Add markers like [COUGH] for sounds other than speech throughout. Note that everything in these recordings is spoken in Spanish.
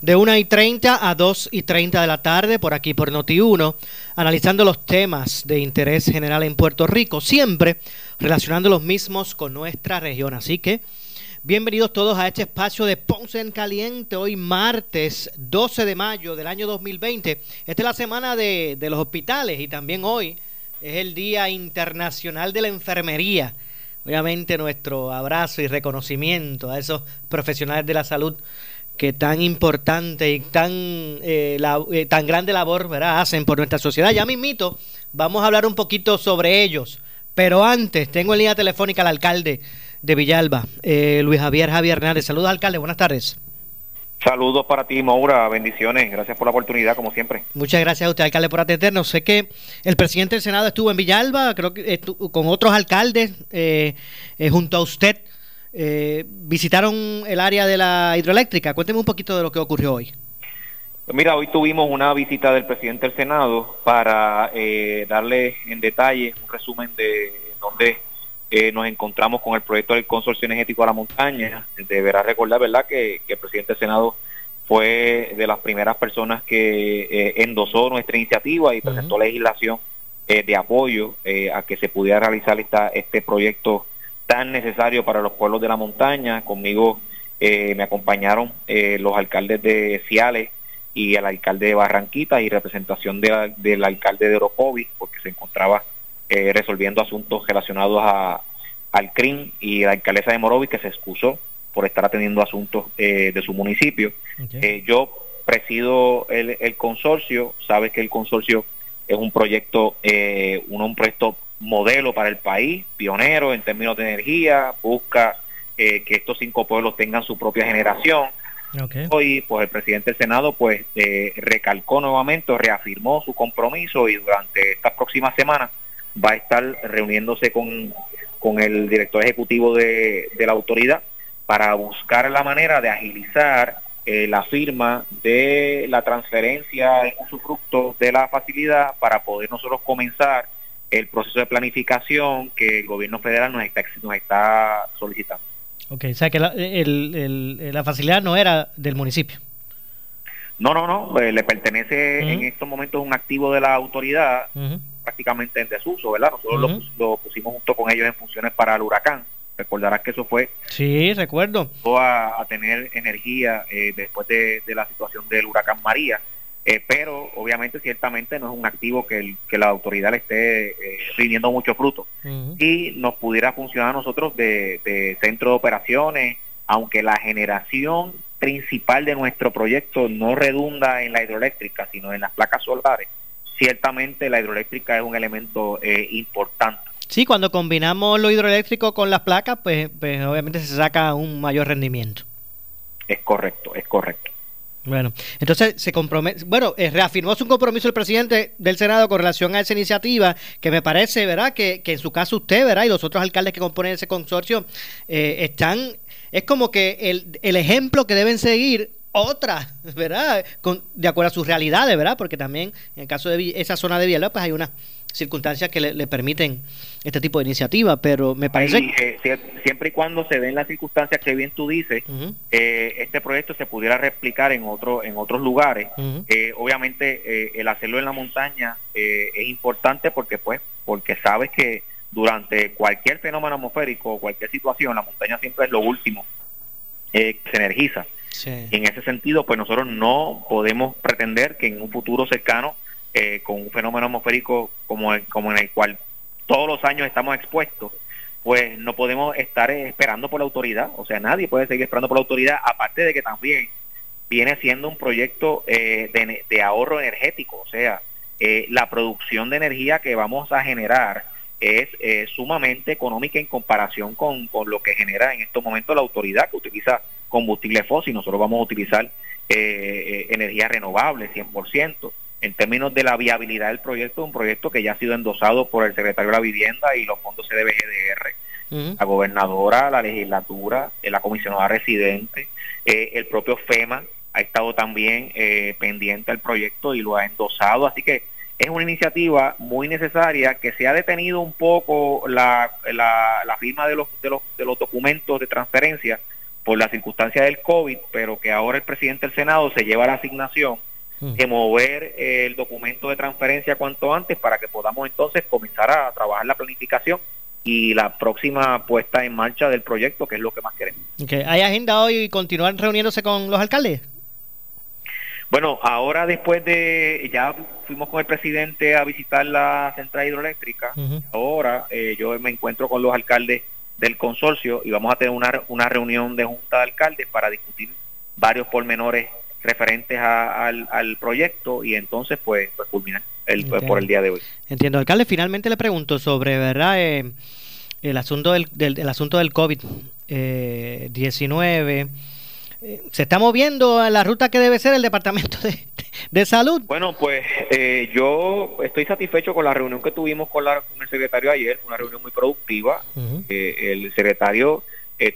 de 1 y 30 a 2 y 30 de la tarde, por aquí por Noti1, analizando los temas de interés general en Puerto Rico, siempre relacionando los mismos con nuestra región. Así que, bienvenidos todos a este espacio de Ponce en Caliente, hoy martes 12 de mayo del año 2020. Esta es la semana de, de los hospitales y también hoy es el Día Internacional de la Enfermería. Obviamente nuestro abrazo y reconocimiento a esos profesionales de la salud que tan importante y tan, eh, la, eh, tan grande labor ¿verdad? hacen por nuestra sociedad. Ya mismito, vamos a hablar un poquito sobre ellos. Pero antes, tengo en línea telefónica al alcalde de Villalba, eh, Luis Javier Javier Hernández. Saludos, alcalde, buenas tardes. Saludos para ti, Maura. Bendiciones. Gracias por la oportunidad, como siempre. Muchas gracias a usted, alcalde, por atendernos. Sé que el presidente del Senado estuvo en Villalba, creo que con otros alcaldes, eh, eh, junto a usted. Eh, visitaron el área de la hidroeléctrica. Cuénteme un poquito de lo que ocurrió hoy. Mira, hoy tuvimos una visita del presidente del Senado para darle en detalle un resumen de dónde eh, nos encontramos con el proyecto del Consorcio Energético a la Montaña. Deberá recordar, ¿verdad?, que, el presidente del Senado fue de las primeras personas que eh, endosó nuestra iniciativa y presentó legislación eh, de apoyo a que se pudiera realizar esta, este proyecto tan necesario para los pueblos de la montaña. Conmigo me acompañaron los alcaldes de Ciales y el alcalde de Barranquita y representación del alcalde de Orocovis, porque se encontraba eh, resolviendo asuntos relacionados a, al CRIM y la alcaldesa de Morovis que se excusó por estar atendiendo asuntos eh, de su municipio. Eh, yo presido el, consorcio, sabes que el consorcio es un proyecto, un, proyecto modelo para el país, pionero en términos de energía, busca que estos cinco pueblos tengan su propia generación. Hoy, pues el presidente del Senado, pues recalcó nuevamente, reafirmó su compromiso y durante estas próximas semanas va a estar reuniéndose con, con el director ejecutivo de, la autoridad para buscar la manera de agilizar eh, la firma de la transferencia en usufructo de la facilidad para poder nosotros comenzar el proceso de planificación que el gobierno federal nos está, nos está solicitando. Ok, o sea que la, el, la facilidad no era del municipio. No, no, no, eh, le pertenece en estos momentos un activo de la autoridad prácticamente en desuso, ¿verdad? Nosotros lo, pusimos junto con ellos en funciones para el huracán. Recordarás que eso fue. Sí, recuerdo. A, a tener energía eh, después de, la situación del huracán María. Eh, pero obviamente, ciertamente, no es un activo que, que la autoridad le esté eh, rindiendo mucho fruto. Y nos pudiera funcionar a nosotros de, de centro de operaciones, aunque la generación principal de nuestro proyecto no redunda en la hidroeléctrica, sino en las placas solares ciertamente la hidroeléctrica es un elemento eh, importante. Sí, cuando combinamos lo hidroeléctrico con las placas, pues, pues obviamente se saca un mayor rendimiento. Es correcto, es correcto. Bueno, entonces se compromete, bueno, eh, reafirmó su compromiso el presidente del Senado con relación a esa iniciativa, que me parece, ¿verdad? Que, que en su caso usted, ¿verdad? Y los otros alcaldes que componen ese consorcio eh, están, es como que el, el ejemplo que deben seguir otra, ¿verdad? Con, de acuerdo a sus realidades, ¿verdad? Porque también en el caso de esa zona de Villalba, pues hay unas circunstancias que le, permiten este tipo de iniciativa, pero me parece... Eh, siempre y cuando se den las circunstancias que bien tú dices, eh, este proyecto se pudiera replicar en, otro, en otros lugares. Eh, obviamente el hacerlo en la montaña es importante porque, pues, porque sabes que durante cualquier fenómeno atmosférico o cualquier situación, la montaña siempre es lo último que se energiza. En ese sentido, pues nosotros no podemos pretender que en un futuro cercano, eh, con un fenómeno atmosférico como, el, como en el cual todos los años estamos expuestos, pues no podemos estar esperando por la autoridad, o sea, nadie puede seguir esperando por la autoridad, aparte de que también viene siendo un proyecto eh, de, ahorro energético, o sea, eh, la producción de energía que vamos a generar es eh, sumamente económica en comparación con, con, lo que genera en estos momentos la autoridad que utiliza combustible fósil. Nosotros vamos a utilizar energía renovable 100%. En términos de la viabilidad del proyecto, un proyecto que ya ha sido endosado por el secretario de la Vivienda y los fondos CDBGDR, la gobernadora, la legislatura, la comisionada residente, el propio FEMA, ha estado también eh, pendiente al proyecto y lo ha endosado, así que es una iniciativa muy necesaria que se ha detenido un poco la, la, firma de los, de, los, de los documentos de transferencia por la circunstancia del COVID, pero que ahora el presidente del Senado se lleva la asignación mm. de mover el documento de transferencia cuanto antes para que podamos entonces comenzar a trabajar la planificación y la próxima puesta en marcha del proyecto, que es lo que más queremos. ¿Hay agenda hoy y continuar reuniéndose con los alcaldes? Bueno, ahora después de, ya fuimos con el presidente a visitar la central hidroeléctrica, ahora eh, yo me encuentro con los alcaldes del consorcio y vamos a tener una, una reunión de junta de alcaldes para discutir varios pormenores referentes al, proyecto y entonces pues, pues culminar el, pues, por el día de hoy. Entiendo, alcalde, finalmente le pregunto sobre, ¿verdad? Eh, el asunto del, del, asunto del COVID-19. Eh, se está moviendo a la ruta que debe ser el Departamento de, Salud. Bueno, pues eh, yo estoy satisfecho con la reunión que tuvimos con, la, con el secretario ayer, una reunión muy productiva. Eh, el secretario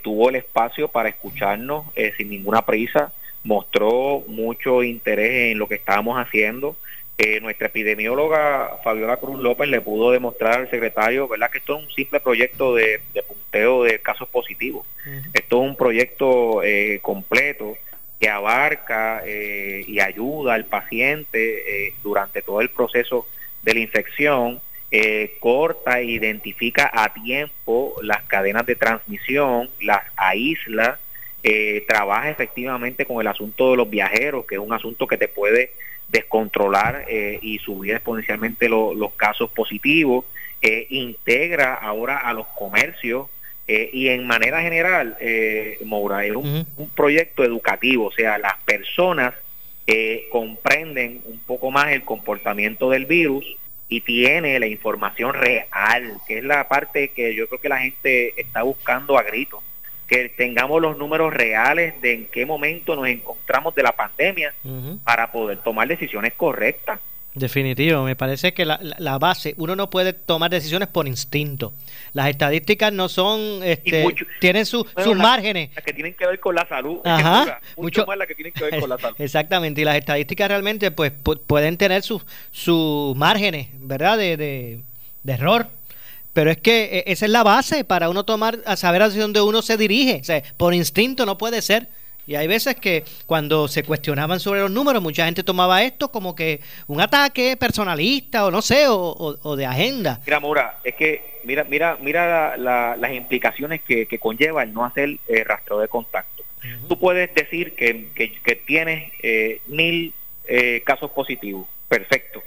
tuvo el espacio para escucharnos sin ninguna prisa, mostró mucho interés en lo que estábamos haciendo. Nuestra epidemióloga Fabiola Cruz López le pudo demostrar al secretario, ¿verdad?, que esto es un simple proyecto de, de de casos positivos. Esto es un proyecto eh, completo que abarca eh, y ayuda al paciente eh, durante todo el proceso de la infección, corta e identifica a tiempo las cadenas de transmisión, las aísla, trabaja efectivamente con el asunto de los viajeros, que es un asunto que te puede descontrolar y subir exponencialmente los casos positivos, integra ahora a los comercios eh, y en manera general, eh, Moura, es un, proyecto educativo, o sea, las personas eh, comprenden un poco más el comportamiento del virus y tiene la información real, que es la parte que yo creo que la gente está buscando a grito, que tengamos los números reales de en qué momento nos encontramos de la pandemia para poder tomar decisiones correctas. Definitivo, me parece que la, la, base, uno no puede tomar decisiones por instinto. Las estadísticas no son, este, tienen sus márgenes. Las que tienen que ver con la salud, mucho, más las que tienen que ver con la salud. [LAUGHS] Exactamente, y las estadísticas realmente pues pueden tener sus sus márgenes, ¿verdad? De, de, de, error. Pero es que e, esa es la base para uno tomar, a saber hacia dónde uno se dirige. O sea, por instinto no puede ser. Y hay veces que cuando se cuestionaban sobre los números, mucha gente tomaba esto como que un ataque personalista o no sé, o, de agenda. Mira, Mora, es que mira, mira, mira las implicaciones que, conlleva el no hacer eh, rastreo de contacto. Tú puedes decir que, que, tienes eh, mil eh, casos positivos. Perfecto.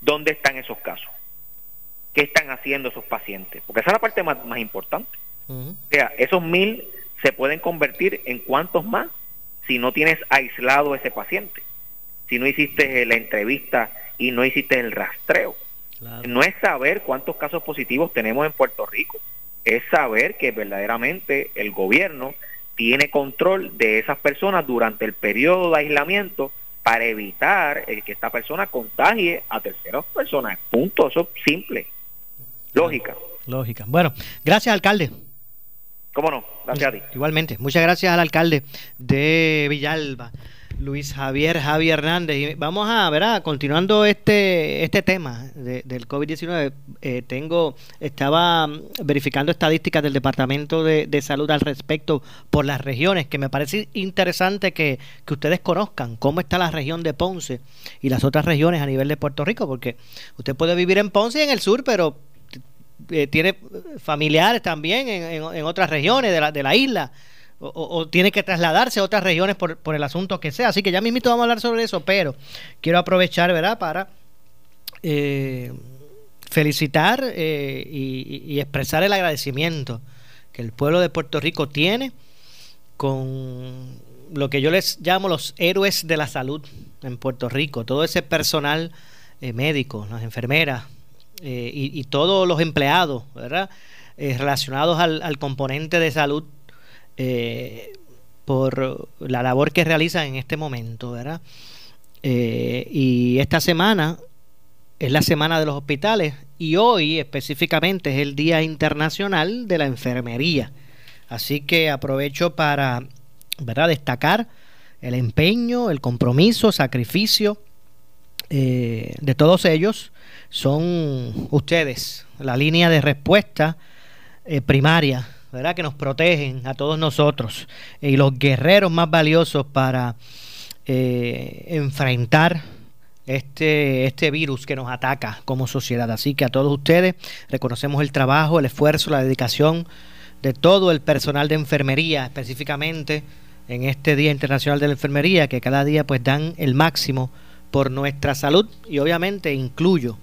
¿Dónde están esos casos? ¿Qué están haciendo esos pacientes? Porque esa es la parte más, más importante. O sea, esos mil se pueden convertir en cuántos más si no tienes aislado ese paciente, si no hiciste la entrevista y no hiciste el rastreo. No es saber cuántos casos positivos tenemos en Puerto Rico, es saber que verdaderamente el gobierno tiene control de esas personas durante el periodo de aislamiento para evitar el que esta persona contagie a terceras personas. Punto, eso es simple. Lógica. Lógica. Bueno, gracias alcalde. ¿Cómo no? Gracias a ti. Igualmente. Muchas gracias al alcalde de Villalba, Luis Javier Javi Hernández. Y vamos a, ver, continuando este, este tema del COVID-19, eh, tengo, estaba verificando estadísticas del Departamento de, Salud al respecto por las regiones, que me parece interesante que, que ustedes conozcan cómo está la región de Ponce y las otras regiones a nivel de Puerto Rico, porque usted puede vivir en Ponce y en el sur, pero eh, tiene familiares también en, en, otras regiones de la, de la isla. O, tiene que trasladarse a otras regiones por, por, el asunto que sea. Así que ya mismito vamos a hablar sobre eso, pero quiero aprovechar, ¿verdad?, para eh, felicitar eh, y, expresar el agradecimiento que el pueblo de Puerto Rico tiene con lo que yo les llamo los héroes de la salud en Puerto Rico, todo ese personal eh, médico, las enfermeras eh, y, todos los empleados, ¿verdad? relacionados al, componente de salud por la labor que realizan en este momento, ¿verdad? y esta semana es la semana de los hospitales y hoy específicamente es el Día Internacional de la Enfermería. Así que aprovecho para ¿verdad? destacar el empeño, el compromiso, sacrificio eh, de todos ellos. Son ustedes, la línea de respuesta eh, primaria, ¿verdad? que nos protegen a todos nosotros y los guerreros más valiosos para eh, enfrentar este, este virus que nos ataca como sociedad. Así que a todos ustedes reconocemos el trabajo, el esfuerzo, la dedicación de todo el personal de enfermería, específicamente en este Día Internacional de la Enfermería, que cada día pues dan el máximo por nuestra salud y obviamente incluyo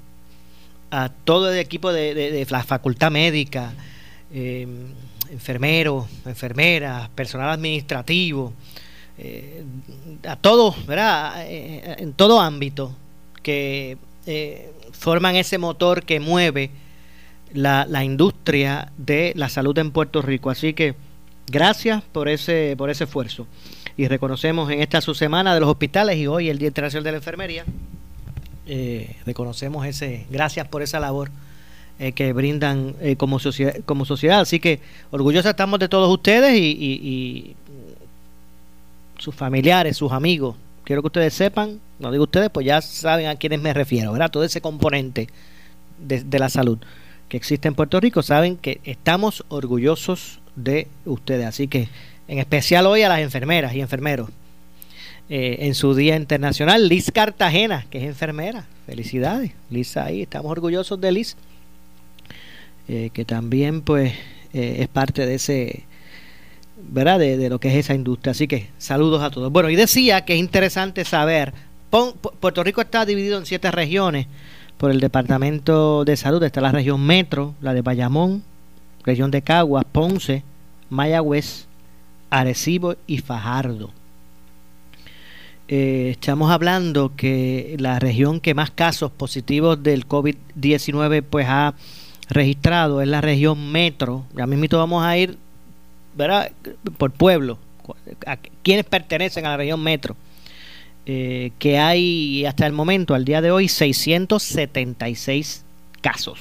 a todo el equipo de, la facultad médica, eh, enfermeros, enfermeras, personal administrativo, eh, a todos, ¿verdad? Eh, en todo ámbito que forman ese motor que mueve la, la, industria de la salud en Puerto Rico. Así que gracias por ese, por ese esfuerzo. Y reconocemos en esta su semana de los hospitales y hoy el Día Internacional de la Enfermería, reconocemos ese, gracias por esa labor que brindan como, sociedad, como sociedad. Así que orgullosos estamos de todos ustedes y sus familiares, sus amigos. Quiero que ustedes sepan, no digo ustedes, pues ya saben a quiénes me refiero, ¿verdad? Todo ese componente de, la salud que existe en Puerto Rico, saben que estamos orgullosos de ustedes. Así que, en especial hoy a las enfermeras y enfermeros. Eh, en su Día Internacional, Liz Cartagena, que es enfermera. Felicidades, Liz ahí, estamos orgullosos de Liz, eh, que también pues eh, es parte de ese ¿verdad? De, lo que es esa industria. Así que saludos a todos. Bueno, y decía que es interesante saber, Puerto Rico está dividido en siete regiones por el Departamento de Salud. Está la región Metro, la de Bayamón, región de Caguas, Ponce, Mayagüez, Arecibo y Fajardo. Eh, estamos hablando que la región que más casos positivos del COVID-19 pues ha registrado es la región Metro. Ya mismo vamos a ir ¿verdad? por pueblo, a quienes pertenecen a la región metro, eh, que hay hasta el momento, al día de hoy, 676 casos.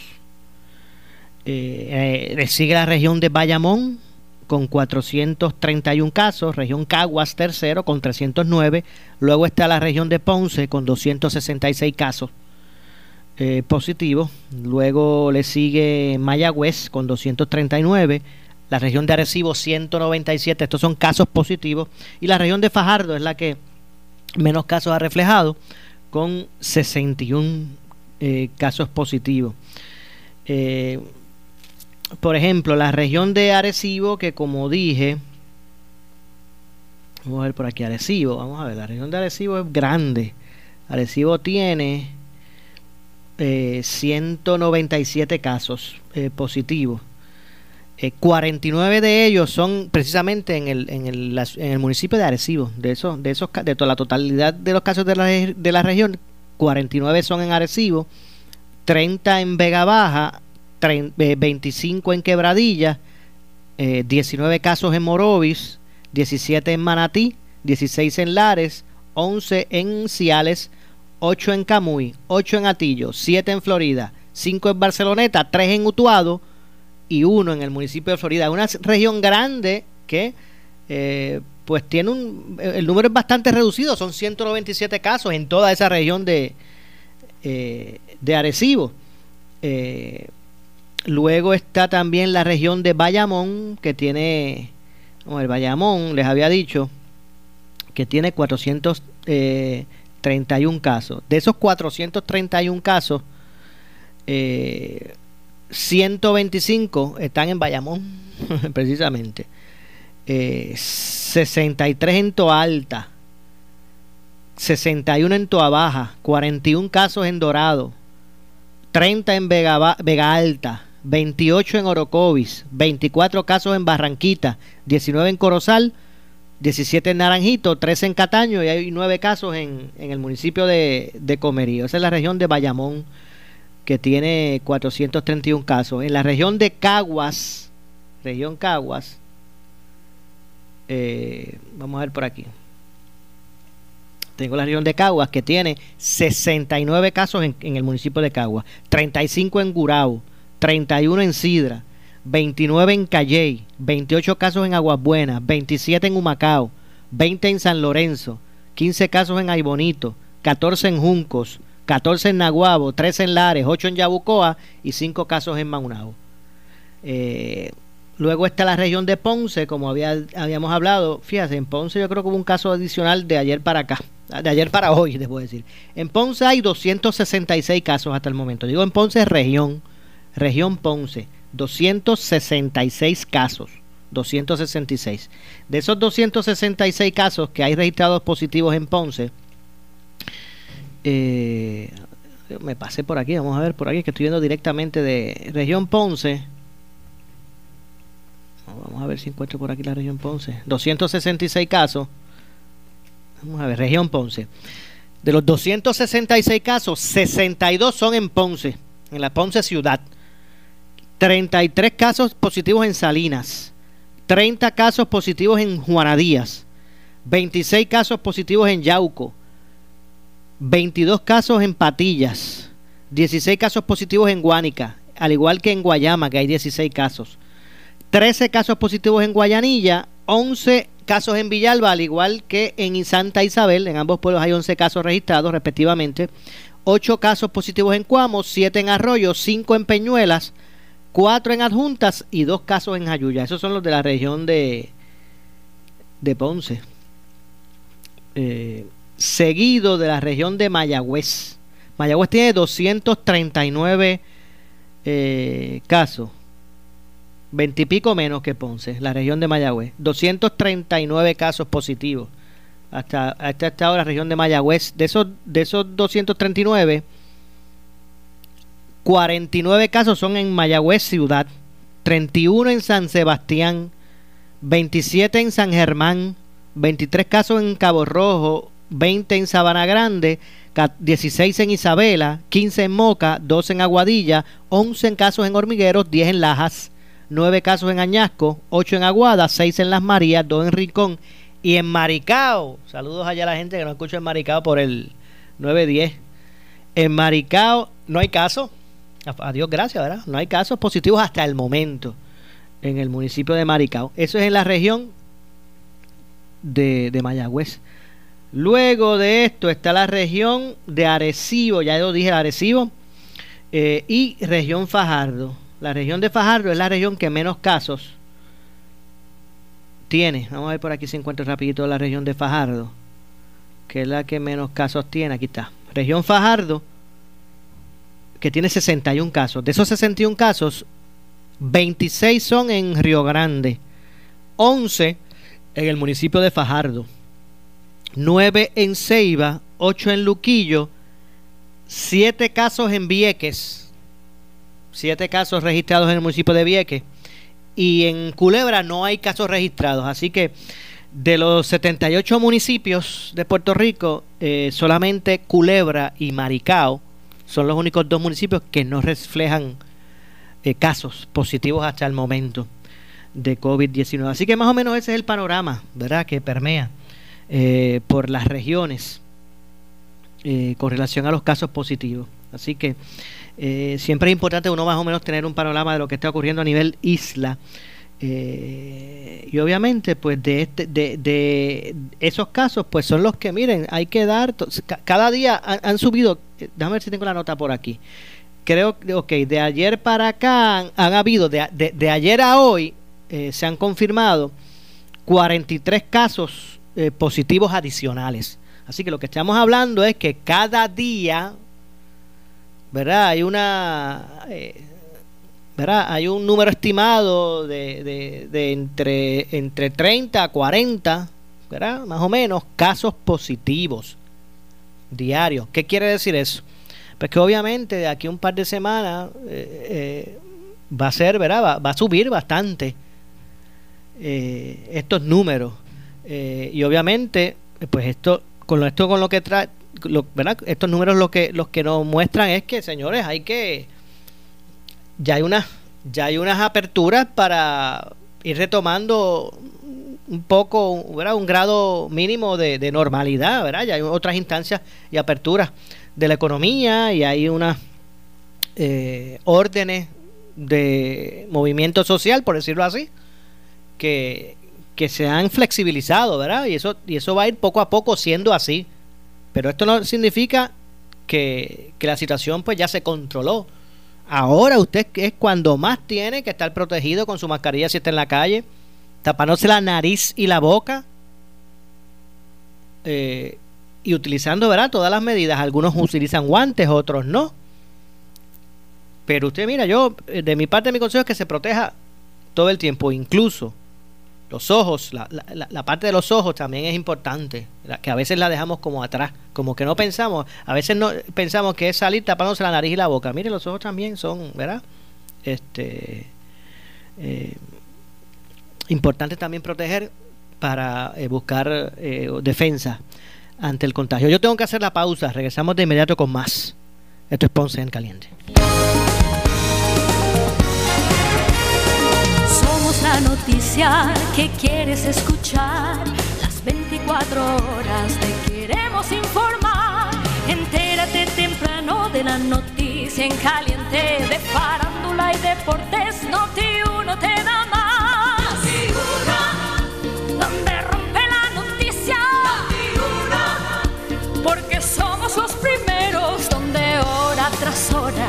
Eh, eh, sigue la región de Bayamón con 431 casos, región Caguas tercero con 309, luego está la región de Ponce con 266 casos eh, positivos, luego le sigue Mayagüez con 239, la región de Arecibo 197, estos son casos positivos, y la región de Fajardo es la que menos casos ha reflejado, con 61 eh, casos positivos. Eh, por ejemplo, la región de Arecibo, que como dije, vamos a ver por aquí Arecibo, vamos a ver, la región de Arecibo es grande. Arecibo tiene 197 eh, casos positivos. 49 eh, de ellos son precisamente en el, en el, en el municipio de Arecibo. De esos, de esos de toda la totalidad de los casos de la, de la región, 49 son en Arecibo, 30 en Vega Baja, 25 eh, en Quebradilla, 19 eh, casos en Morovis, 17 en Manatí, 16 en Lares, 11 en Ciales, 8 en Camuy, 8 en Atillo, 7 en Florida, 5 en Barceloneta, 3 en Utuado, y uno en el municipio de Florida. Una región grande que eh, pues tiene un... El número es bastante reducido, son 197 casos en toda esa región de, eh, de Arecibo. Eh, luego está también la región de Bayamón, que tiene... Como el Bayamón, les había dicho, que tiene 431 casos. De esos 431 casos, eh, 125 están en Bayamón, [LAUGHS] precisamente. 63 eh, en Toa Alta, 61 en Toa Baja, 41 casos en Dorado, 30 en Vega, Vega Alta, 28 en Orocovis, 24 casos en Barranquita, 19 en Corozal, 17 en Naranjito, 13 en Cataño y hay 9 casos en, el municipio de, de, Comerío. Esa es la región de Bayamón, que tiene 431 casos. En la región de Caguas, región Caguas, eh, vamos a ver por aquí. Tengo la región de Caguas que tiene 69 casos en, en el municipio de Caguas, 35 en Gurao, 31 en Sidra, 29 en Calley, 28 casos en Aguas Buenas, 27 en Humacao, 20 en San Lorenzo, 15 casos en Aibonito, 14 en Juncos, 14 en Naguabo, 13 en Lares, 8 en Yabucoa y 5 casos en Maunao. Eh, luego está la región de Ponce, como había, habíamos hablado. Fíjate, en Ponce yo creo que hubo un caso adicional de ayer para acá, de ayer para hoy, [LAUGHS] debo decir. En Ponce hay 266 casos hasta el momento. Digo en Ponce región, región Ponce 266 casos. 266. De esos 266 casos que hay registrados positivos en Ponce, eh, me pasé por aquí, vamos a ver por aquí que estoy viendo directamente de región Ponce. Vamos a ver si encuentro por aquí la región Ponce. 266 casos. Vamos a ver, región Ponce. De los 266 casos, 62 son en Ponce, en la Ponce ciudad. 33 casos positivos en Salinas, 30 casos positivos en Juanadías, 26 casos positivos en Yauco, 22 casos en Patillas, 16 casos positivos en Guánica, al igual que en Guayama, que hay 16 casos, 13 casos positivos en Guayanilla, 11 casos en Villalba, al igual que en Santa Isabel, en ambos pueblos hay 11 casos registrados respectivamente, 8 casos positivos en Cuamo, 7 en Arroyo, 5 en Peñuelas, cuatro en adjuntas y dos casos en Jayuya. Esos son los de la región de, de Ponce. Eh, seguido de la región de Mayagüez. Mayagüez tiene 239 eh, casos. Veintipico menos que Ponce, la región de Mayagüez. 239 casos positivos. Hasta, hasta hora, la región de Mayagüez. De esos, de esos 239, 49 casos son en Mayagüez ciudad, 31 en San Sebastián, 27 en San Germán, 23 casos en Cabo Rojo, 20 en Sabana Grande, 16 en Isabela, 15 en Moca, 12 en Aguadilla, 11 en casos en Hormigueros, 10 en Lajas, 9 casos en Añasco, 8 en Aguada, 6 en Las Marías, 2 en Rincón y en Maricao. Saludos allá a la gente que no escucha en Maricao por el 910. En Maricao no hay caso, a Dios gracias, ¿verdad? No hay casos positivos hasta el momento en el municipio de Maricao. Eso es en la región de, de Mayagüez. Luego de esto está la región de Arecibo, ya yo dije Arecibo, eh, y región Fajardo. La región de Fajardo es la región que menos casos tiene. Vamos a ver por aquí si encuentro rapidito la región de Fajardo, que es la que menos casos tiene. Aquí está. Región Fajardo que tiene 61 casos. De esos 61 casos, 26 son en Río Grande, 11 en el municipio de Fajardo, 9 en Ceiba, 8 en Luquillo, 7 casos en Vieques, 7 casos registrados en el municipio de Vieques, y en Culebra no hay casos registrados. Así que de los 78 municipios de Puerto Rico, eh, solamente Culebra y Maricao son los únicos dos municipios que no reflejan eh, casos positivos hasta el momento de COVID-19. Así que más o menos ese es el panorama, ¿verdad?, que permea eh, por las regiones eh, con relación a los casos positivos. Así que siempre es importante uno más o menos tener un panorama de lo que está ocurriendo a nivel isla. y obviamente, pues de, este, de, de, esos casos, pues son los que, miren, hay que dar, cada día han subido déjame ver si tengo la nota por aquí. Creo ok, de ayer para acá han, habido, de, ayer a hoy, eh, se han confirmado 43 casos eh, positivos adicionales. Así que lo que estamos hablando es que cada día, ¿verdad? Hay una... Eh, ¿verdad? Hay un número estimado de, de, de, entre, entre 30 a 40, ¿verdad? Más o menos, casos positivos diario. ¿Qué quiere decir eso? Pues que obviamente de aquí a un par de semanas eh, va a ser, ¿verdad? Va, a subir bastante estos números. y obviamente, pues esto, con esto con lo que trae, ¿verdad? Estos números lo que, los que nos muestran es que, señores, hay que, ya hay unas, ya hay unas aperturas para ir retomando un poco, un grado mínimo de, normalidad, ¿verdad? Ya hay otras instancias y aperturas de la economía y hay unas eh, órdenes de movimiento social, por decirlo así, que, que se han flexibilizado, ¿verdad? Y eso, y eso va a ir poco a poco siendo así. Pero esto no significa que, que la situación pues ya se controló. Ahora usted es cuando más tiene que estar protegido con su mascarilla si está en la calle tapándose la nariz y la boca eh, y utilizando ¿verdad? todas las medidas. Algunos utilizan guantes, otros no. Pero usted mira, yo eh, de mi parte mi consejo es que se proteja todo el tiempo, incluso los ojos, la, la, parte de los ojos también es importante, que a veces la dejamos como atrás, como que no pensamos, a veces no pensamos que es salir tapándose la nariz y la boca. Mire, los ojos también son, ¿verdad? Este, eh, Importante también proteger para eh, buscar eh, defensa ante el contagio. Yo tengo que hacer la pausa, regresamos de inmediato con más. Esto es Ponce en Caliente. Somos la noticia que quieres escuchar. Las 24 horas te queremos informar. Entérate temprano de la noticia en caliente de farándula y deportes. Noti uno te da más. Porque somos los primeros donde hora tras hora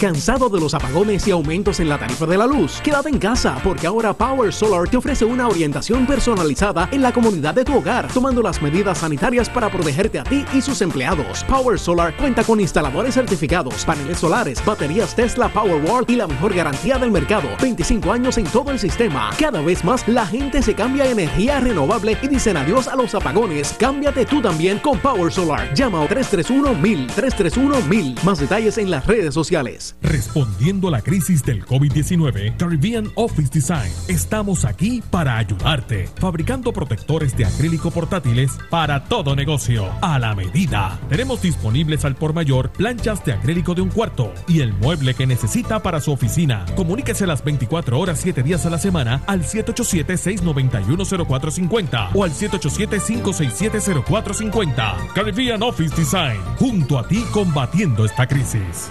¿Cansado de los apagones y aumentos en la tarifa de la luz? Quédate en casa porque ahora Power Solar te ofrece una orientación personalizada en la comunidad de tu hogar, tomando las medidas sanitarias para protegerte a ti y sus empleados. Power Solar cuenta con instaladores certificados, paneles solares, baterías Tesla Powerwall y la mejor garantía del mercado. 25 años en todo el sistema. Cada vez más la gente se cambia a energía renovable y dicen adiós a los apagones. Cámbiate tú también con Power Solar. Llama a 331 1000 331 1000. Más detalles en las redes sociales. Respondiendo a la crisis del COVID-19, Caribbean Office Design estamos aquí para ayudarte, fabricando protectores de acrílico portátiles para todo negocio, a la medida. Tenemos disponibles al por mayor planchas de acrílico de un cuarto y el mueble que necesita para su oficina. Comuníquese las 24 horas 7 días a la semana al 787-691-0450 o al 787-567-0450. Caribbean Office Design, junto a ti combatiendo esta crisis.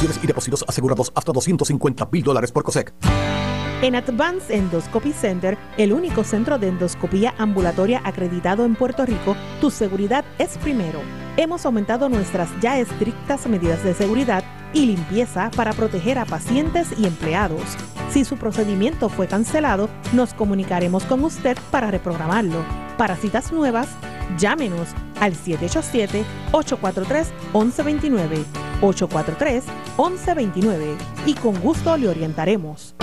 Acciones y depósitos asegurados hasta 250 mil dólares por COSEC. En Advanced Endoscopy Center, el único centro de endoscopía ambulatoria acreditado en Puerto Rico, tu seguridad es primero. Hemos aumentado nuestras ya estrictas medidas de seguridad y limpieza para proteger a pacientes y empleados. Si su procedimiento fue cancelado, nos comunicaremos con usted para reprogramarlo. Para citas nuevas, llámenos al 787-843-1129. 843-1129 y con gusto le orientaremos.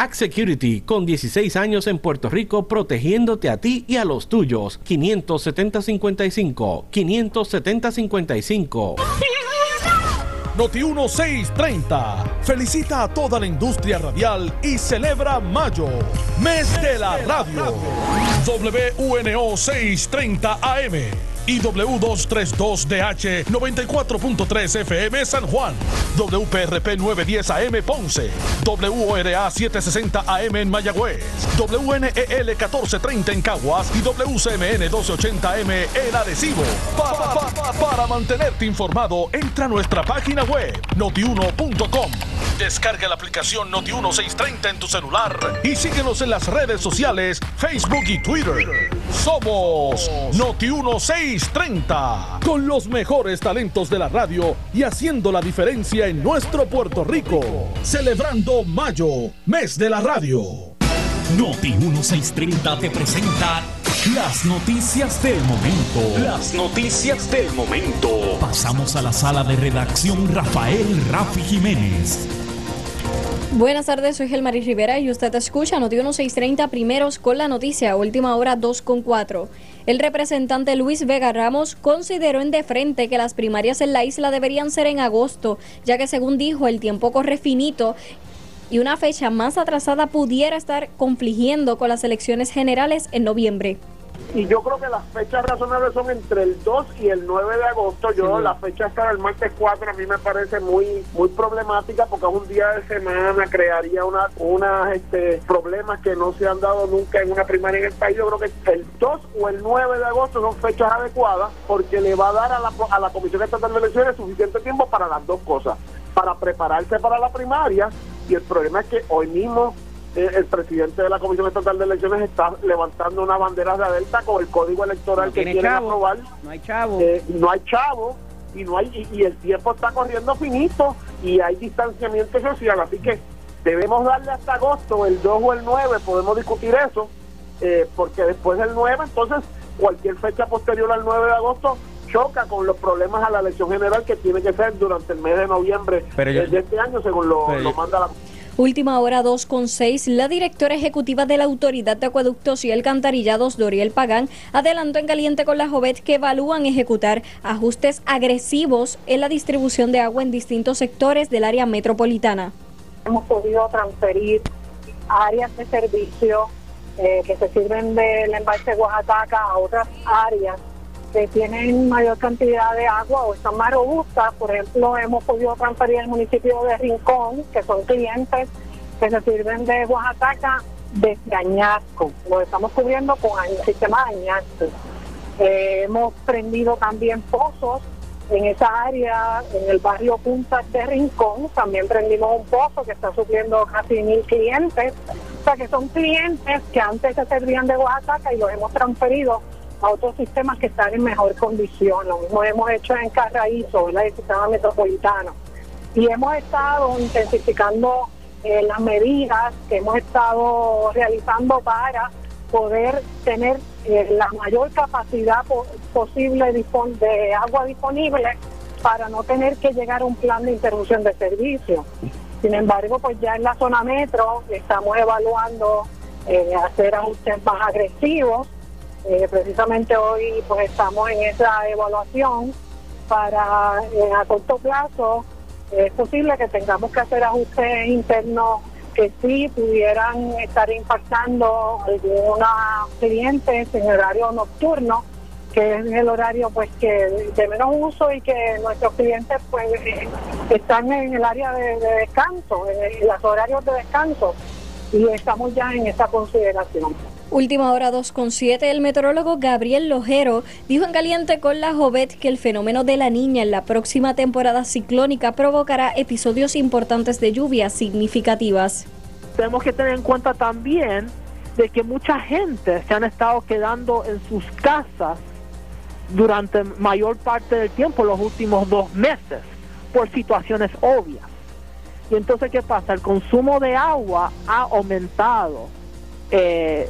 Act Security, con 16 años en Puerto Rico, protegiéndote a ti y a los tuyos. 570-55. 570-55. Noti 1630 felicita a toda la industria radial y celebra Mayo, mes de la radio. WNO 630 AM y W232DH 94.3 FM San Juan, WPRP 910 AM Ponce, WORA 760 AM en Mayagüez, WNEL 1430 en Caguas y WCMN 1280 AM en Arecibo. para mantenerte informado, entra a nuestra página web notiuno.com. Descarga la aplicación Noti1630 en tu celular y síguenos en las redes sociales, Facebook y Twitter. Somos Noti1630, con los mejores talentos de la radio y haciendo la diferencia en nuestro Puerto Rico. Celebrando Mayo, mes de la radio. Noti 1630 te presenta las noticias del momento. Las noticias del momento. Pasamos a la sala de redacción Rafael Rafi Jiménez. Buenas tardes, soy Gelmaris Rivera y usted escucha Noti 1630 primeros con la noticia, última hora 2 con 4. El representante Luis Vega Ramos consideró en de frente que las primarias en la isla deberían ser en agosto, ya que según dijo el tiempo corre finito y una fecha más atrasada pudiera estar confligiendo con las elecciones generales en noviembre y yo creo que las fechas razonables son entre el 2 y el 9 de agosto. Yo la fecha hasta el martes 4 a mí me parece muy muy problemática porque es un día de semana, crearía una, unas este, problemas que no se han dado nunca en una primaria en el país. Yo creo que el 2 o el 9 de agosto son fechas adecuadas porque le va a dar a la, a la Comisión Estatal de Elecciones suficiente tiempo para las dos cosas, para prepararse para la primaria y el problema es que hoy mismo eh, el presidente de la Comisión Estatal de Elecciones está levantando una bandera de alerta con el código electoral que quiere aprobar. No hay chavo. Eh, no hay chavo y no hay y, el tiempo está corriendo finito y hay distanciamiento social, así que debemos darle hasta agosto, el 2 o el 9, podemos discutir eso, eh, porque después del 9, entonces cualquier fecha posterior al 9 de agosto choca con los problemas a la elección general que tiene que ser durante el mes de noviembre de este año, según lo, lo manda la Última hora 2 con 6, la directora ejecutiva de la Autoridad de Acueductos y Alcantarillados, Doriel Pagán, adelantó en caliente con la Jovet que evalúan ejecutar ajustes agresivos en la distribución de agua en distintos sectores del área metropolitana. Hemos podido transferir áreas de servicio eh, que se sirven del embalse Oaxaca a otras áreas que tienen mayor cantidad de agua o están más robustas. Por ejemplo, hemos podido transferir el municipio de Rincón, que son clientes que se sirven de Oaxaca desde Añasco. Lo estamos cubriendo con el sistema de Añasco. Eh, hemos prendido también pozos en esa área, en el barrio Punta de Rincón, también prendimos un pozo que está supliendo casi mil clientes. O sea que son clientes que antes se servían de Oaxaca y los hemos transferido a otros sistemas que están en mejor condición. Lo mismo hemos hecho en Carraízo, el sistema metropolitano. Y hemos estado intensificando eh, las medidas que hemos estado realizando para poder tener eh, la mayor capacidad posible de agua disponible para no tener que llegar a un plan de interrupción de servicio. Sin embargo, pues ya en la zona metro estamos evaluando eh, hacer ajustes más agresivos eh, precisamente hoy pues estamos en esa evaluación para eh, a corto plazo es posible que tengamos que hacer ajustes internos que sí pudieran estar impactando algunos clientes en horario nocturno que es el horario pues que de menos uso y que nuestros clientes pues eh, están en el área de, descanso, en, los horarios de descanso y estamos ya en esa consideración. Última hora 2 con 7, el meteorólogo Gabriel Lojero dijo en Caliente con la Jovet que el fenómeno de la niña en la próxima temporada ciclónica provocará episodios importantes de lluvias significativas. Tenemos que tener en cuenta también de que mucha gente se han estado quedando en sus casas durante mayor parte del tiempo, los últimos dos meses, por situaciones obvias. Y entonces, ¿qué pasa? El consumo de agua ha aumentado eh,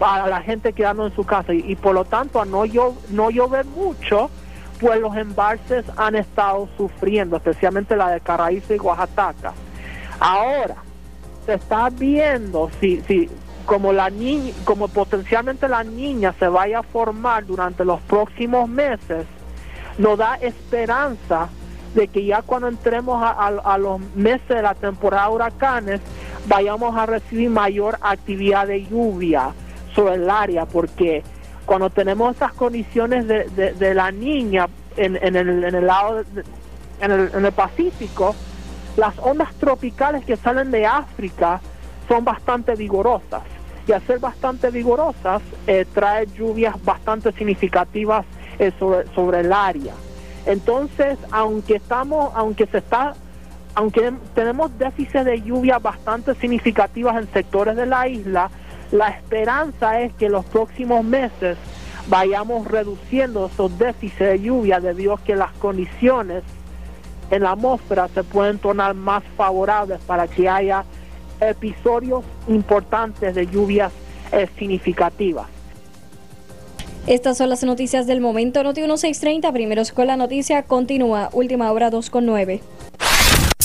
a la gente quedando en su casa y, por lo tanto a no, no llover mucho, pues los embalses han estado sufriendo, especialmente la de Caraíza y Oaxaca. Ahora, se está viendo si, si como la niña, como potencialmente la niña se vaya a formar durante los próximos meses, nos da esperanza de que ya cuando entremos a, a los meses de la temporada de huracanes, vayamos a recibir mayor actividad de lluvia sobre el área, porque cuando tenemos esas condiciones de, de, la niña en, en, el, en el lado, en, el, en el Pacífico, las ondas tropicales que salen de África son bastante vigorosas. Y al ser bastante vigorosas, eh, trae lluvias bastante significativas eh, sobre, sobre el área. Entonces, aunque estamos, aunque se está aunque tenemos déficits de lluvia bastante significativas en sectores de la isla, la esperanza es que los próximos meses vayamos reduciendo esos déficits de lluvia debido a que las condiciones en la atmósfera se pueden tornar más favorables para que haya episodios importantes de lluvias eh, significativas. Estas son las noticias del momento. Noti 1630, primeros con la noticia, continúa, última hora 2 con 9.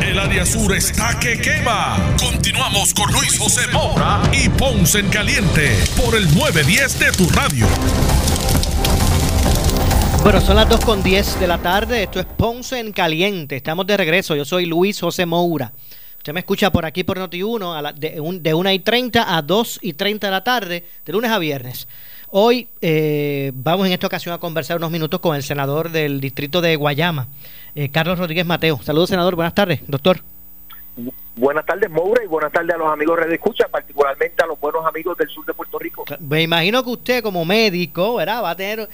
El área sur está que quema. Continuamos con Luis José Moura y Ponce en Caliente por el 910 de tu radio. Bueno, son las 2 con 10 de la tarde. Esto es Ponce en Caliente. Estamos de regreso. Yo soy Luis José Moura. Usted me escucha por aquí por Noti1 a la, de, de 1 y 30 a 2 y 30 de la tarde, de lunes a viernes. Hoy eh, vamos en esta ocasión a conversar unos minutos con el senador del distrito de Guayama, eh, Carlos Rodríguez Mateo. Saludos, senador. Buenas tardes, doctor. Buenas tardes, Moura, y buenas tardes a los amigos de Escucha, particularmente a los buenos amigos del sur de Puerto Rico. Me imagino que usted, como médico, ¿verdad? Va a tener,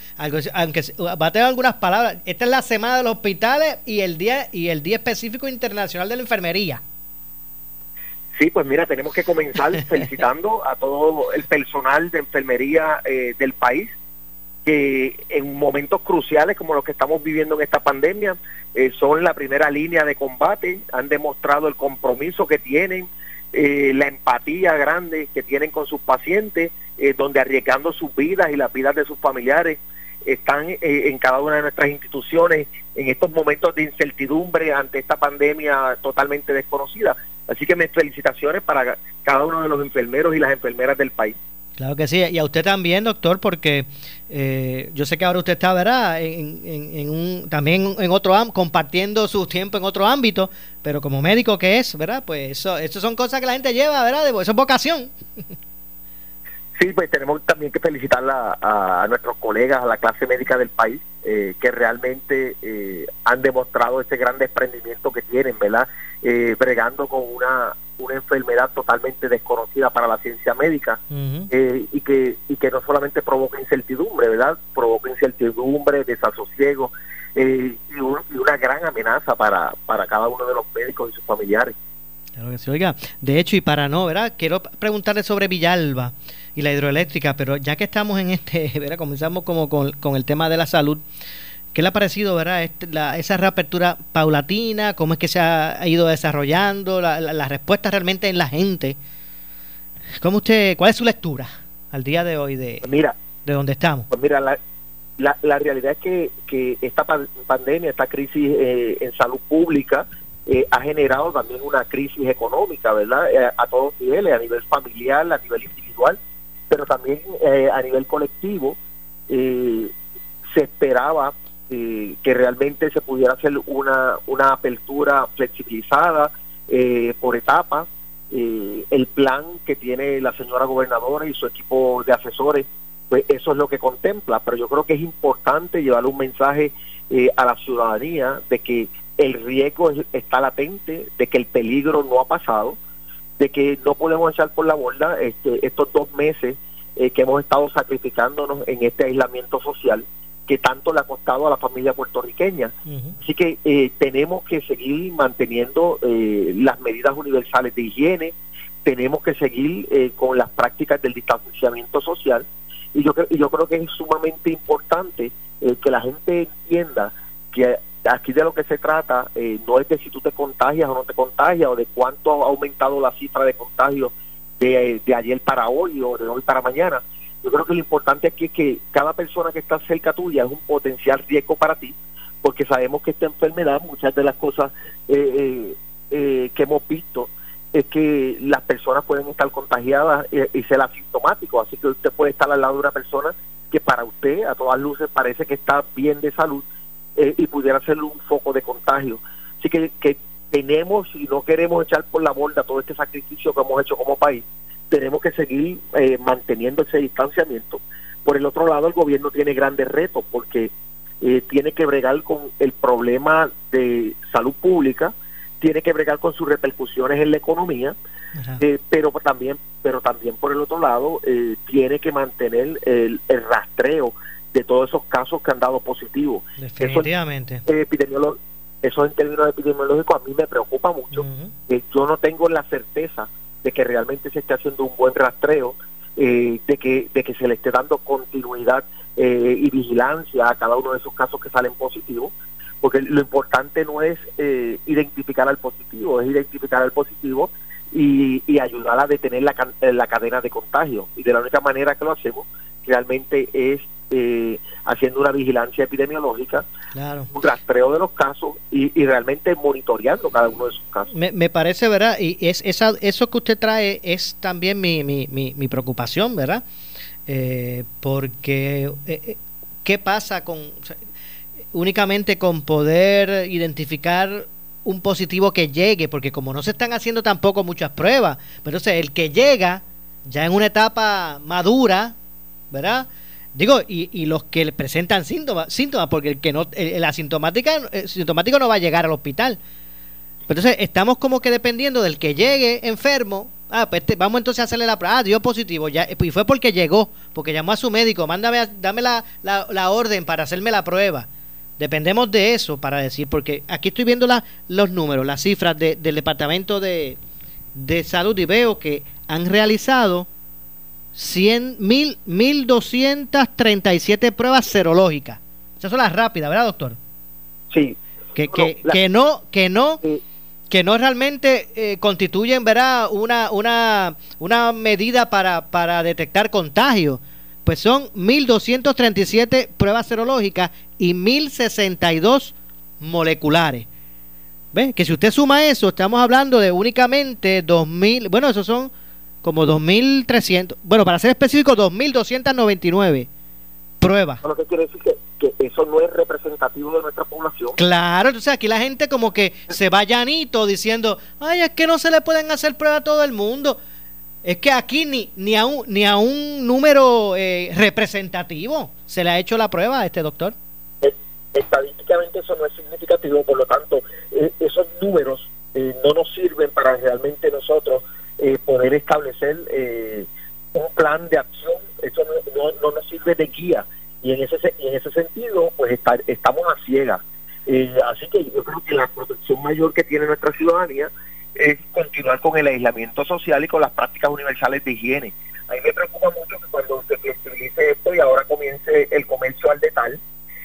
aunque va a tener algunas palabras. Esta es la semana de los hospitales y el día y el día específico internacional de la enfermería. Sí, pues mira, tenemos que comenzar [LAUGHS] felicitando a todo el personal de enfermería eh, del país que en momentos cruciales como los que estamos viviendo en esta pandemia eh, son la primera línea de combate, han demostrado el compromiso que tienen, eh, la empatía grande que tienen con sus pacientes, eh, donde arriesgando sus vidas y las vidas de sus familiares están en cada una de nuestras instituciones en estos momentos de incertidumbre ante esta pandemia totalmente desconocida. Así que mis felicitaciones para cada uno de los enfermeros y las enfermeras del país. Claro que sí, y a usted también, doctor, porque eh, yo sé que ahora usted está, ¿verdad? En, un, también en otro compartiendo su tiempo en otro ámbito, pero como médico que es, ¿verdad? Pues eso, eso son cosas que la gente lleva, ¿verdad? Eso es vocación. Sí, pues tenemos también que felicitar a, nuestros colegas, a la clase médica del país, eh, que realmente eh, han demostrado ese gran desprendimiento que tienen, ¿verdad? bregando con una una enfermedad totalmente desconocida para la ciencia médica eh, y que y que no solamente provoca incertidumbre, ¿verdad? Provoca incertidumbre, desasosiego, eh, y, una gran amenaza para, para cada uno de los médicos y sus familiares. Claro que sí. Oiga, de hecho, y para no, ¿verdad? Quiero preguntarle sobre Villalba y la hidroeléctrica, pero ya que estamos en este, [LAUGHS] ¿verdad? Comenzamos como con, con el tema de la salud. ¿Qué le ha parecido, verdad, este, la, esa reapertura paulatina? ¿Cómo es que se ha ido desarrollando? La, la, respuesta realmente en la gente. ¿Cómo usted, ¿Cuál es su lectura al día de hoy de, pues mira, de dónde estamos? Pues mira, la, la, la realidad es que, que esta pandemia, esta crisis eh, en salud pública, eh, ha generado también una crisis económica, ¿verdad? Eh, a todos niveles, a nivel familiar, a nivel individual, pero también a nivel colectivo. se esperaba que realmente se pudiera hacer una, una apertura flexibilizada por etapas. el plan que tiene la señora gobernadora y su equipo de asesores pues eso es lo que contempla, pero yo creo que es importante llevar un mensaje eh, a la ciudadanía de que el riesgo está latente, de que el peligro no ha pasado, de que no podemos echar por la borda este, estos dos meses eh, que hemos estado sacrificándonos en este aislamiento social que tanto le ha costado a la familia puertorriqueña. Así que eh, tenemos que seguir manteniendo las medidas universales de higiene, tenemos que seguir con las prácticas del distanciamiento social y yo, yo creo que es sumamente importante eh, que la gente entienda que aquí de lo que se trata eh, no es de si tú te contagias o no te contagias o de cuánto ha aumentado la cifra de contagios de, de ayer para hoy o de hoy para mañana. Yo creo que lo importante aquí es que cada persona que está cerca tuya es un potencial riesgo para ti, porque sabemos que esta enfermedad, muchas de las cosas eh, que hemos visto, es que las personas pueden estar contagiadas y, ser asintomáticos, así que usted puede estar al lado de una persona que para usted a todas luces parece que está bien de salud eh, y pudiera ser un foco de contagio. Así que, que tenemos y no queremos echar por la borda todo este sacrificio que hemos hecho como país, tenemos que seguir eh, manteniendo ese distanciamiento. Por el otro lado, el gobierno tiene grandes retos porque eh, tiene que bregar con el problema de salud pública, tiene que bregar con sus repercusiones en la economía, eh, pero también pero también por el otro lado eh, tiene que mantener el, rastreo de todos esos casos que han dado positivos. Definitivamente. Eso, eso en términos epidemiológicos a mí me preocupa mucho. yo no tengo la certeza de que realmente se esté haciendo un buen rastreo, eh, de, que, de que se le esté dando continuidad y vigilancia a cada uno de esos casos que salen positivos porque lo importante no es eh, identificar al positivo, es identificar al positivo y, y ayudar a detener la, eh, la, cadena de contagio. Y de la única manera que lo hacemos realmente es eh, haciendo una vigilancia epidemiológica, un rastreo de los casos y, y, realmente monitoreando cada uno de esos casos. Me, me parece, ¿verdad? Y es, esa, eso que usted trae es también mi, mi, mi, mi preocupación, ¿verdad? Eh, porque, ¿qué pasa con únicamente con poder identificar un positivo que llegue, porque como no se están haciendo tampoco muchas pruebas, pero entonces el que llega ya en una etapa madura, ¿verdad? Digo, y, y los que presentan síntomas, síntomas, porque el que no, el, asintomática, el sintomático no va a llegar al hospital. Pero entonces estamos como que dependiendo del que llegue enfermo. Ah, pues este, vamos entonces a hacerle la prueba. Ah, dio positivo. Ya, y fue porque llegó, porque llamó a su médico. Mándame, dame la, la, la orden para hacerme la prueba. Dependemos de eso para decir, porque aquí estoy viendo la, los números, las cifras del Departamento de, Salud y veo que han realizado 100, mil, 1.237 pruebas serológicas. Esas son las rápidas, ¿verdad, doctor? Sí. Que, que, que no, que no, que no realmente eh, constituyen, ¿verdad? Una, una, una medida para, para detectar contagio pues son 1.237 pruebas serológicas y 1.062 moleculares. ¿Ves? Que si usted suma eso, estamos hablando de únicamente 2.000, bueno, esos son como 2.300, bueno, para ser específico, 2.299 pruebas. Lo que quiere decir que, que eso no es representativo de nuestra población. Claro, entonces aquí la gente como que se va llanito diciendo, ay, es que no se le pueden hacer pruebas a todo el mundo. Es que aquí ni, ni, a, un, ni a un número eh, representativo se le ha hecho la prueba a este doctor. Estadísticamente eso no es significativo, por lo tanto, eh, esos números eh, no nos sirven para realmente nosotros poder establecer un plan de acción. Eso no, no, nos sirve de guía y en ese en ese sentido pues estamos a ciegas eh, así que yo creo que la protección mayor que tiene nuestra ciudadanía es continuar con el aislamiento social y con las prácticas universales de higiene. A mí me preocupa mucho que cuando se flexibilice esto y ahora comience el comercio al detal,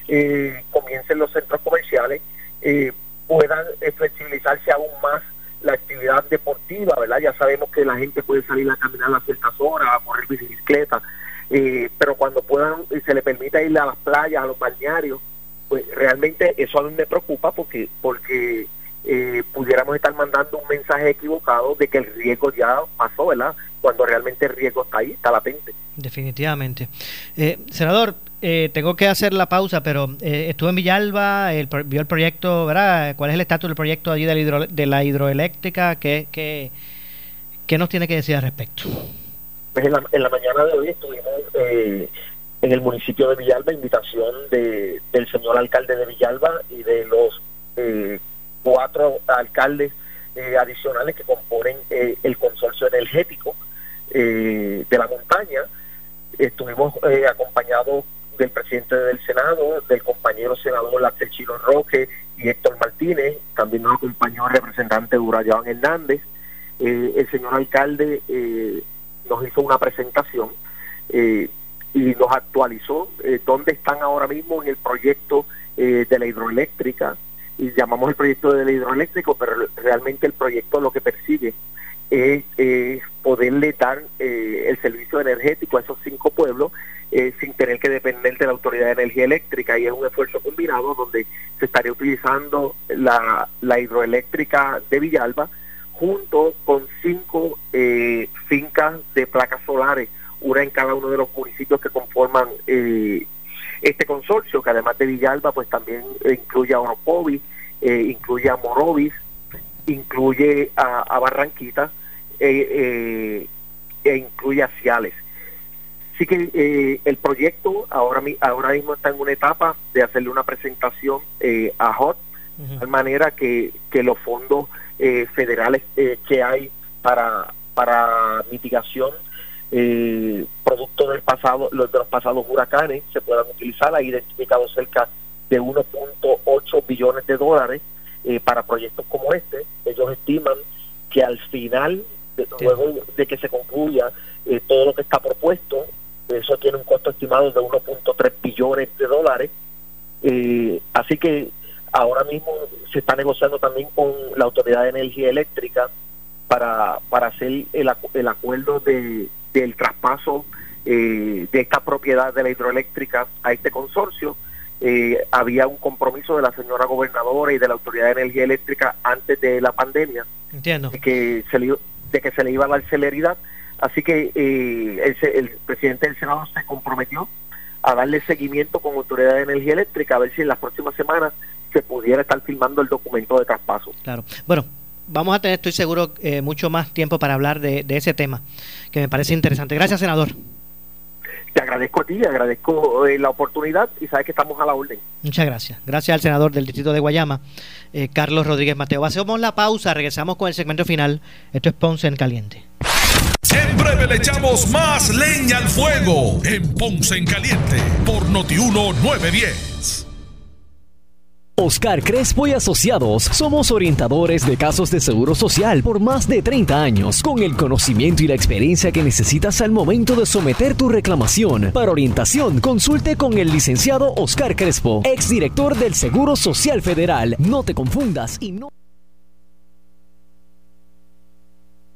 eh, comiencen los centros comerciales, eh, puedan eh, flexibilizarse aún más la actividad deportiva, ¿verdad? Ya sabemos que la gente puede salir a caminar a ciertas horas, a correr bicicleta, eh, pero cuando puedan, se le permita ir a las playas, a los balnearios, pues realmente eso a mí me preocupa porque porque eh, pudiéramos estar mandando un mensaje equivocado de que el riesgo ya pasó, ¿verdad? Cuando realmente el riesgo está ahí, está latente. Definitivamente. Eh, senador, eh, tengo que hacer la pausa, pero eh, estuve en Villalba, el, vio el proyecto, ¿verdad? ¿Cuál es el estatus del proyecto allí de la, de la hidroeléctrica? ¿Qué, qué, ¿Qué nos tiene que decir al respecto? Pues en la, en la mañana de hoy estuvimos eh, en el municipio de Villalba, invitación de, del señor alcalde de Villalba y de los eh, cuatro alcaldes eh, adicionales que componen eh, el consorcio energético de la montaña. Estuvimos acompañados del presidente del Senado, del compañero senador Axel Chino Roque y Héctor Martínez, también nos acompañó el representante Urayaban Hernández. el señor alcalde nos hizo una presentación y nos actualizó dónde están ahora mismo en el proyecto de la hidroeléctrica, y llamamos el proyecto del hidroeléctrico, pero realmente el proyecto lo que persigue es, poderle dar eh, el servicio energético a esos cinco pueblos eh, sin tener que depender de la Autoridad de Energía Eléctrica. Y es un esfuerzo combinado donde se estaría utilizando la, la hidroeléctrica de Villalba junto con cinco eh, fincas de placas solares, una en cada uno de los municipios que conforman eh, este consorcio, que además de Villalba, pues también incluye a Oropovis, eh, incluye a Morovis, incluye a, Barranquita eh, eh, e incluye a Ciales. Así que el proyecto ahora, ahora mismo está en una etapa de hacerle una presentación a HOT, de manera que, que los fondos federales que hay para, para mitigación eh, producto del pasado, los de los pasados huracanes se puedan utilizar. Ha identificado cerca de 1.8 billones de dólares eh, para proyectos como este. Ellos estiman que al final, luego de que se concluya eh, todo lo que está propuesto, eso tiene un costo estimado de 1.3 billones de dólares. Eh, así que ahora mismo se está negociando también con la Autoridad de Energía Eléctrica para, para hacer el, el acuerdo de del traspaso eh, de esta propiedad de la hidroeléctrica a este consorcio. Eh, había un compromiso de la señora gobernadora y de la Autoridad de Energía Eléctrica antes de la pandemia Entiendo. De, que se le, de que se le iba a dar celeridad. Así que eh, el, el presidente del Senado se comprometió a darle seguimiento con Autoridad de Energía Eléctrica a ver si en las próximas semanas se pudiera estar firmando el documento de traspaso. Claro. Bueno, vamos a tener, estoy seguro, eh, mucho más tiempo para hablar de, ese tema, que me parece interesante. Gracias, senador. Te agradezco a ti, agradezco eh, la oportunidad y sabes que estamos a la orden. Muchas gracias. Gracias al senador del distrito de Guayama, eh, Carlos Rodríguez Mateo. Hacemos la pausa, regresamos con el segmento final. Esto es Ponce en Caliente. En breve le echamos más leña al fuego en Ponce en Caliente por Notiuno 910. Oscar Crespo y Asociados somos orientadores de casos de seguro social por más de 30 años, con el conocimiento y la experiencia que necesitas al momento de someter tu reclamación. Para orientación, consulte con el licenciado Oscar Crespo, exdirector del Seguro Social Federal. No te confundas y no...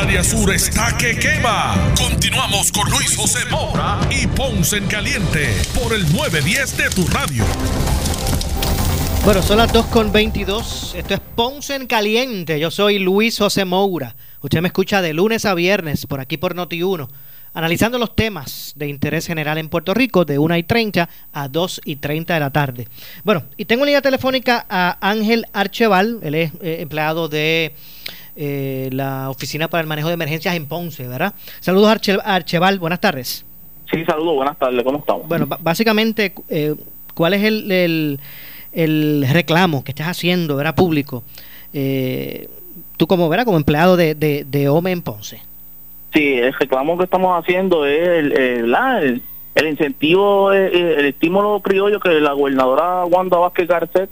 Área sur está que quema. Continuamos con Luis José Moura y Ponce en Caliente por el 910 de tu radio. Bueno, son las 2.22. Esto es Ponce en Caliente. Yo soy Luis José Moura. Usted me escucha de lunes a viernes por aquí por Noti1, analizando los temas de interés general en Puerto Rico de 1 y 30 a 2 y 30 de la tarde. Bueno, y tengo en línea telefónica a Ángel Archeval. Él es eh, empleado de eh, la Oficina para el Manejo de Emergencias en Ponce, ¿verdad? Saludos Arche Archeval, buenas tardes. Sí, saludos, buenas tardes, ¿cómo estamos? Bueno, básicamente, eh, ¿cuál es el, el, el, reclamo que estás haciendo, ¿verdad? Público. Eh, tú como, ¿verdad? Como empleado de, de, de OME en Ponce. Sí, el reclamo que estamos haciendo es el, el, el incentivo, el, estímulo criollo que la gobernadora Wanda Vázquez Garcet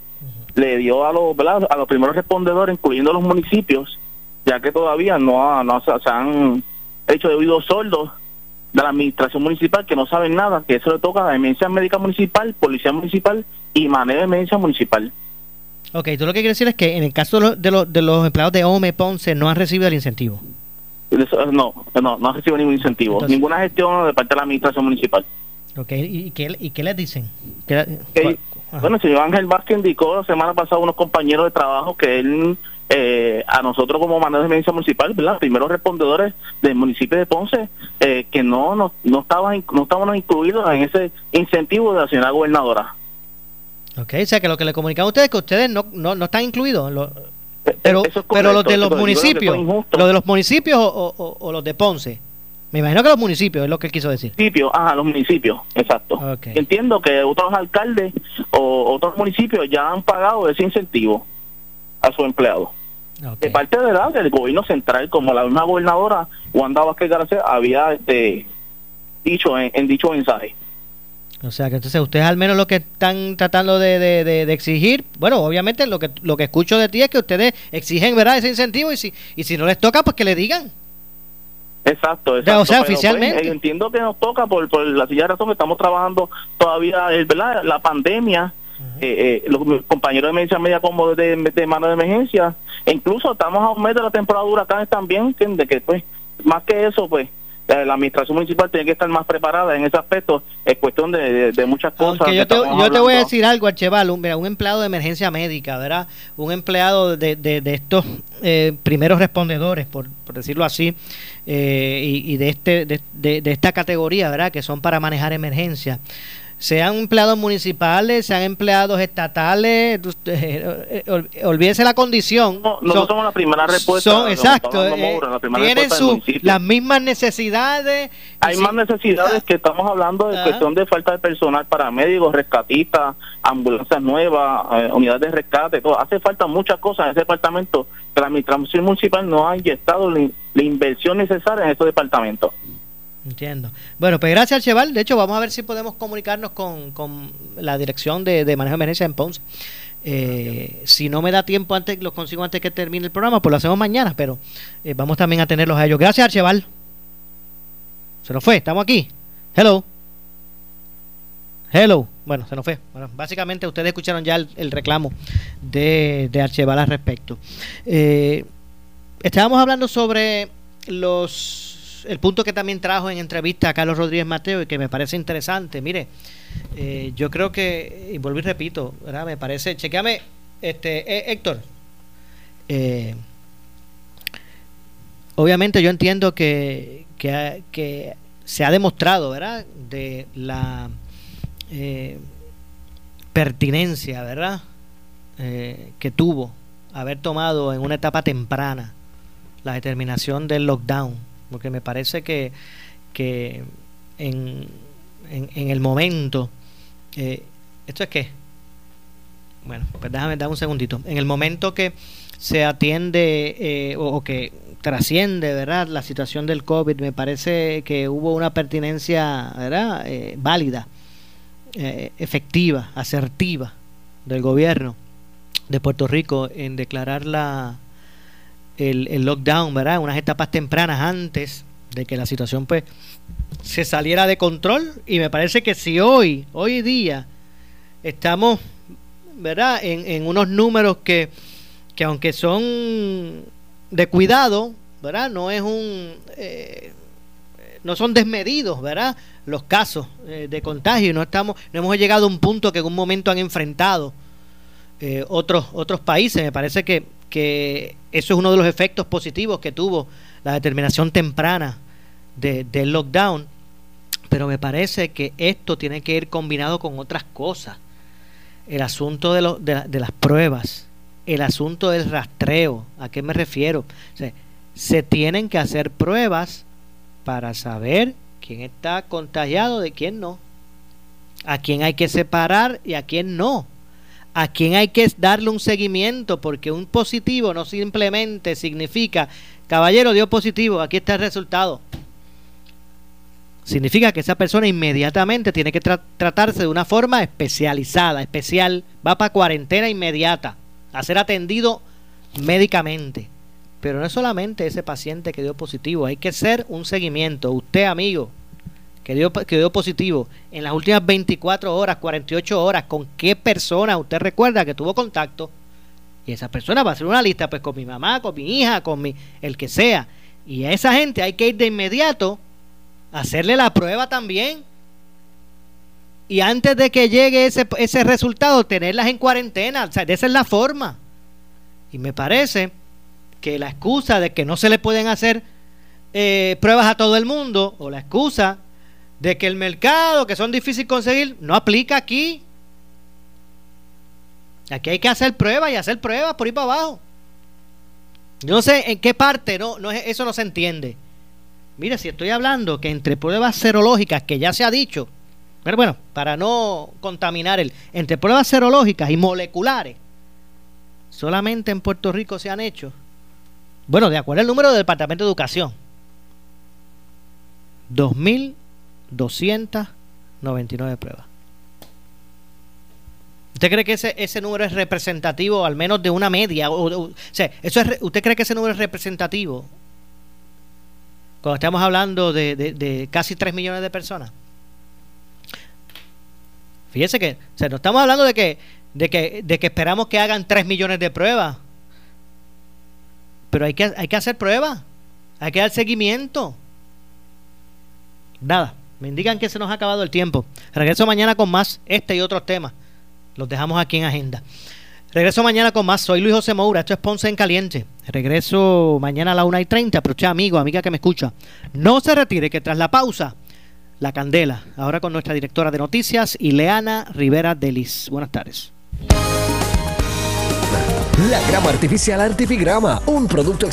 le dio a los, ¿verdad? a los primeros respondedores, incluyendo los municipios, ya que todavía no, no se, han hecho de oídos sordos de la administración municipal que no saben nada, que eso le toca a la emergencia médica municipal, policía municipal y manejo de emergencia municipal. Ok, tú lo que quieres decir es que en el caso de los, de los, de los empleados de OME Ponce no han recibido el incentivo. No, no, no han recibido ningún incentivo, ninguna gestión de parte de la administración municipal. Ok, ¿y qué, y qué les dicen? bueno, el señor Ángel Vázquez indicó la semana pasada unos compañeros de trabajo que él eh, a nosotros como manejo de emergencia municipal, ¿verdad? primeros respondedores del municipio de Ponce, eh, que no, no, no, estaban, no estábamos incluidos en ese incentivo de la señora gobernadora. Ok, o sea que lo que le comunican a ustedes es que ustedes no, no, no están incluidos. Lo, pero, pero los de los municipios, los de los municipios o, o, los de Ponce. Me imagino que los municipios es lo que él quiso decir. Municipios, ajá, los municipios, exacto. Entiendo que otros alcaldes o otros municipios ya han pagado ese incentivo a su empleado. De parte de la, del gobierno central, como la misma gobernadora Wanda Vázquez García había este, dicho en, dicho mensaje. O sea que entonces ustedes al menos lo que están tratando de, de, exigir, bueno, obviamente lo que lo que escucho de ti es que ustedes exigen, ¿verdad? Ese incentivo y si y si no les toca, pues que le digan. Exacto, exacto. O sea, pues, oficialmente. entiendo que nos toca por, por la silla de razón que estamos trabajando todavía, ¿verdad? La pandemia eh, eh, los compañeros de emergencia media como de, de, mano de emergencia, e incluso estamos a un mes de la temporada de huracanes también, de que pues más que eso pues la administración municipal tiene que estar más preparada en ese aspecto, es cuestión de, muchas cosas. yo te, yo te voy a decir algo, Archeval, un, un empleado de emergencia médica, ¿verdad? Un empleado de, de, estos eh, primeros respondedores, por, por decirlo así, eh, y, y, de, este, de, de, esta categoría, ¿verdad? Que son para manejar sean empleados municipales, sean empleados estatales, [LAUGHS] eh, olvídese la condición. No, nosotros somos la primera respuesta. Son, exacto, eh, tienen las mismas necesidades. Hay más necesidades que estamos hablando de cuestión de falta de personal para médicos, rescatistas, ambulancias nuevas, eh, unidades de rescate, todo. Hace falta muchas cosas en ese departamento que la administración municipal no ha inyectado la, la inversión necesaria en esos departamentos. Entiendo. Bueno, pues gracias, Cheval. De hecho, vamos a ver si podemos comunicarnos con, con la dirección de, manejo de emergencia en Ponce. Eh, si no me da tiempo antes, los consigo antes que termine el programa, pues lo hacemos mañana, pero eh, vamos también a tenerlos a ellos. Gracias, Archeval. Se nos fue, estamos aquí. Hello. Hello. Bueno, se nos fue. Bueno, básicamente ustedes escucharon ya el, reclamo de, de Archeval al respecto. Eh, estábamos hablando sobre los el punto que también trajo en entrevista a Carlos Rodríguez Mateo y que me parece interesante, mire, eh, yo creo que, y vuelvo y repito, ¿verdad? me parece, chequeame, este, eh, Héctor, eh, obviamente yo entiendo que, que, se ha demostrado, ¿verdad?, de la pertinencia, ¿verdad?, que tuvo haber tomado en una etapa temprana la determinación del lockdown porque me parece que, que en, en, el momento, eh, ¿esto es qué? Bueno, pues déjame dar un segundito. En el momento que se atiende eh, o, que, trasciende, ¿verdad? La situación del COVID, me parece que hubo una pertinencia, ¿verdad? Eh, válida, eh, efectiva, asertiva del gobierno de Puerto Rico en declarar la, el, el lockdown, ¿verdad? Unas etapas tempranas antes de que la situación pues se saliera de control y me parece que si hoy, hoy día, estamos, ¿verdad? En, en unos números que, que aunque son de cuidado, ¿verdad? No es un... Eh, no son desmedidos, ¿verdad? Los casos eh, de contagio. No estamos, no hemos llegado a un punto que en un momento han enfrentado eh, otros otros países. Me parece que, que eso es uno de los efectos positivos que tuvo la determinación temprana de, del lockdown. Pero me parece que esto tiene que ir combinado con otras cosas. El asunto de, de, de las pruebas, el asunto del rastreo. ¿A qué me refiero? Se tienen que hacer pruebas para saber quién está contagiado de quién no. A quién hay que separar y a quién no. A quién hay que darle un seguimiento, porque un positivo no simplemente significa, caballero dio positivo, aquí está el resultado. Significa que esa persona inmediatamente tiene que tra tratarse de una forma especializada, especial, va para cuarentena inmediata, a ser atendido médicamente. Pero no es solamente ese paciente que dio positivo, hay que hacer un seguimiento. Usted, amigo, que dio, que dio positivo, en las últimas 24 horas, 48 horas, ¿con qué persona usted recuerda que tuvo contacto? Y esa persona va a hacer una lista, pues con mi mamá, con mi hija, con mi, el que sea. Y a esa gente hay que ir de inmediato a hacerle la prueba también. Y antes de que llegue ese, ese resultado, tenerlas en cuarentena. O sea, esa es la forma. Y me parece que la excusa de que no se le pueden hacer eh, pruebas a todo el mundo, o la excusa de que el mercado, que son difíciles conseguir, no aplica aquí. Aquí hay que hacer pruebas y hacer pruebas por ahí para abajo. Yo no sé en qué parte, no, no eso no se entiende. Mire, si estoy hablando que entre pruebas serológicas, que ya se ha dicho, pero bueno, para no contaminar el, entre pruebas serológicas y moleculares, solamente en Puerto Rico se han hecho bueno, de acuerdo al número del Departamento de Educación. 2.299 pruebas. ¿Usted cree que ese, ese número es representativo al menos de una media? O, o, sea, eso es, ¿Usted cree que ese número es representativo? Cuando estamos hablando de, de, de casi 3 millones de personas. Fíjese que, o sea, no estamos hablando de que, de que, de que esperamos que hagan 3 millones de pruebas. Pero hay que, hay que hacer pruebas, hay que dar seguimiento. Nada, me indican que se nos ha acabado el tiempo. Regreso mañana con más este y otros temas. Los dejamos aquí en agenda. Regreso mañana con más. Soy Luis José Moura. Esto es Ponce en Caliente. Regreso mañana a la 1 y 30. Pero, che, amigo, amiga que me escucha, no se retire que tras la pausa, la candela. Ahora con nuestra directora de noticias, Ileana Rivera Delis. Buenas tardes. La grama artificial Artifigrama, un producto